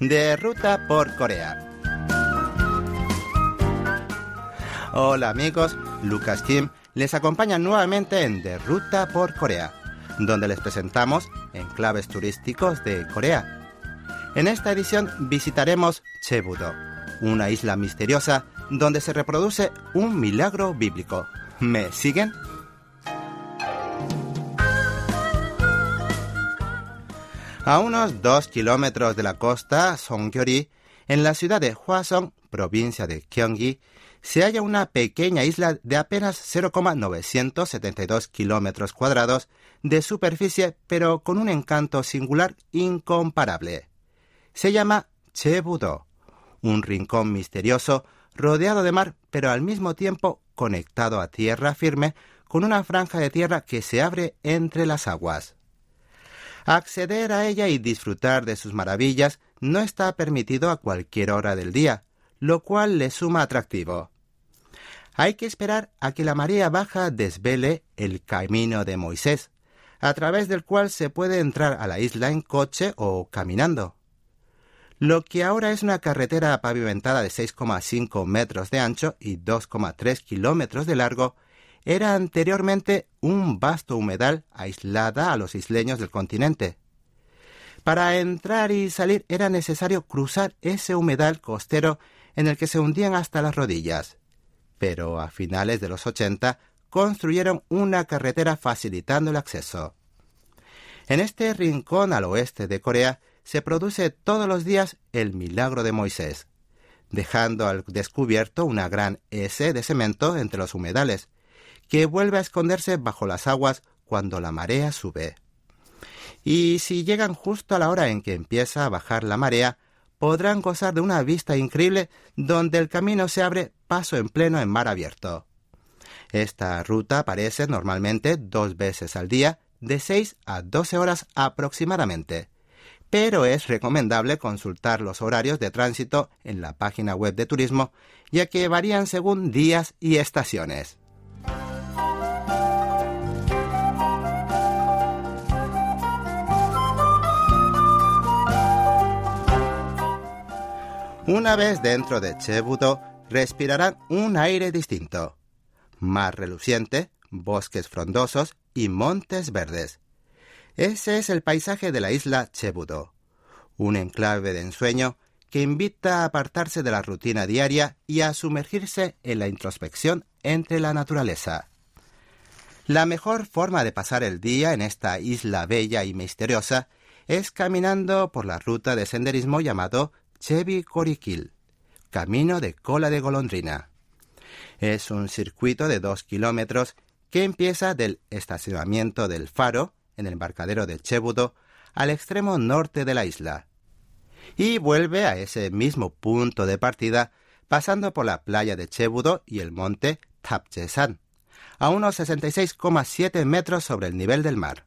de Ruta por Corea. Hola amigos, Lucas Kim les acompaña nuevamente en De Ruta por Corea, donde les presentamos enclaves turísticos de Corea. En esta edición visitaremos Chebudo, una isla misteriosa donde se reproduce un milagro bíblico. ¿Me siguen? A unos dos kilómetros de la costa Songgyori, en la ciudad de Hwasong, provincia de Gyeonggi, se halla una pequeña isla de apenas 0,972 kilómetros cuadrados de superficie, pero con un encanto singular incomparable. Se llama Chebudo, un rincón misterioso rodeado de mar, pero al mismo tiempo conectado a tierra firme con una franja de tierra que se abre entre las aguas. Acceder a ella y disfrutar de sus maravillas no está permitido a cualquier hora del día, lo cual le suma atractivo. Hay que esperar a que la marea baja desvele el camino de Moisés, a través del cual se puede entrar a la isla en coche o caminando. Lo que ahora es una carretera pavimentada de 6,5 metros de ancho y 2,3 kilómetros de largo, era anteriormente un vasto humedal aislada a los isleños del continente. Para entrar y salir era necesario cruzar ese humedal costero en el que se hundían hasta las rodillas. Pero a finales de los 80 construyeron una carretera facilitando el acceso. En este rincón al oeste de Corea se produce todos los días el milagro de Moisés, dejando al descubierto una gran S de cemento entre los humedales, que vuelve a esconderse bajo las aguas cuando la marea sube. Y si llegan justo a la hora en que empieza a bajar la marea, podrán gozar de una vista increíble donde el camino se abre paso en pleno en mar abierto. Esta ruta aparece normalmente dos veces al día, de 6 a 12 horas aproximadamente, pero es recomendable consultar los horarios de tránsito en la página web de turismo, ya que varían según días y estaciones. Una vez dentro de Chebudo, respirarán un aire distinto. Mar reluciente, bosques frondosos y montes verdes. Ese es el paisaje de la isla Chebudo, un enclave de ensueño que invita a apartarse de la rutina diaria y a sumergirse en la introspección entre la naturaleza. La mejor forma de pasar el día en esta isla bella y misteriosa es caminando por la ruta de senderismo llamado Chevi Korikil, camino de cola de golondrina. Es un circuito de dos kilómetros que empieza del estacionamiento del faro, en el embarcadero de Chebudo, al extremo norte de la isla, y vuelve a ese mismo punto de partida pasando por la playa de Chebudo y el monte Tapchesan, a unos 66,7 metros sobre el nivel del mar.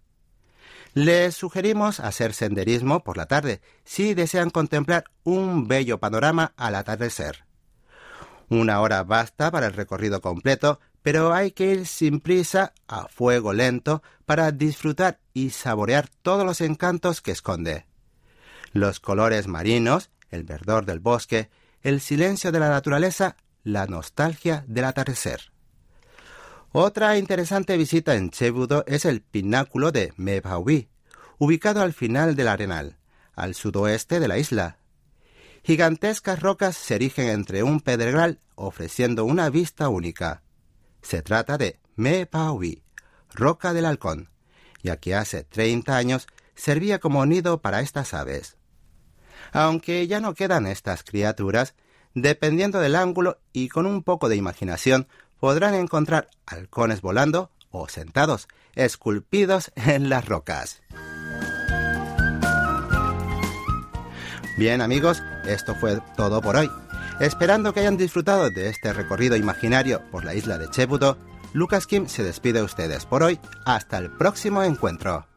Les sugerimos hacer senderismo por la tarde si desean contemplar un bello panorama al atardecer. Una hora basta para el recorrido completo, pero hay que ir sin prisa, a fuego lento, para disfrutar y saborear todos los encantos que esconde. Los colores marinos, el verdor del bosque, el silencio de la naturaleza, la nostalgia del atardecer. Otra interesante visita en Chebudo es el pináculo de Mebawi, ubicado al final del arenal, al sudoeste de la isla. Gigantescas rocas se erigen entre un pedregal ofreciendo una vista única. Se trata de Mebawi, roca del halcón, ya que hace 30 años servía como nido para estas aves. Aunque ya no quedan estas criaturas, dependiendo del ángulo y con un poco de imaginación, podrán encontrar halcones volando o sentados, esculpidos en las rocas. Bien amigos, esto fue todo por hoy. Esperando que hayan disfrutado de este recorrido imaginario por la isla de Chebudo, Lucas Kim se despide de ustedes por hoy. Hasta el próximo encuentro.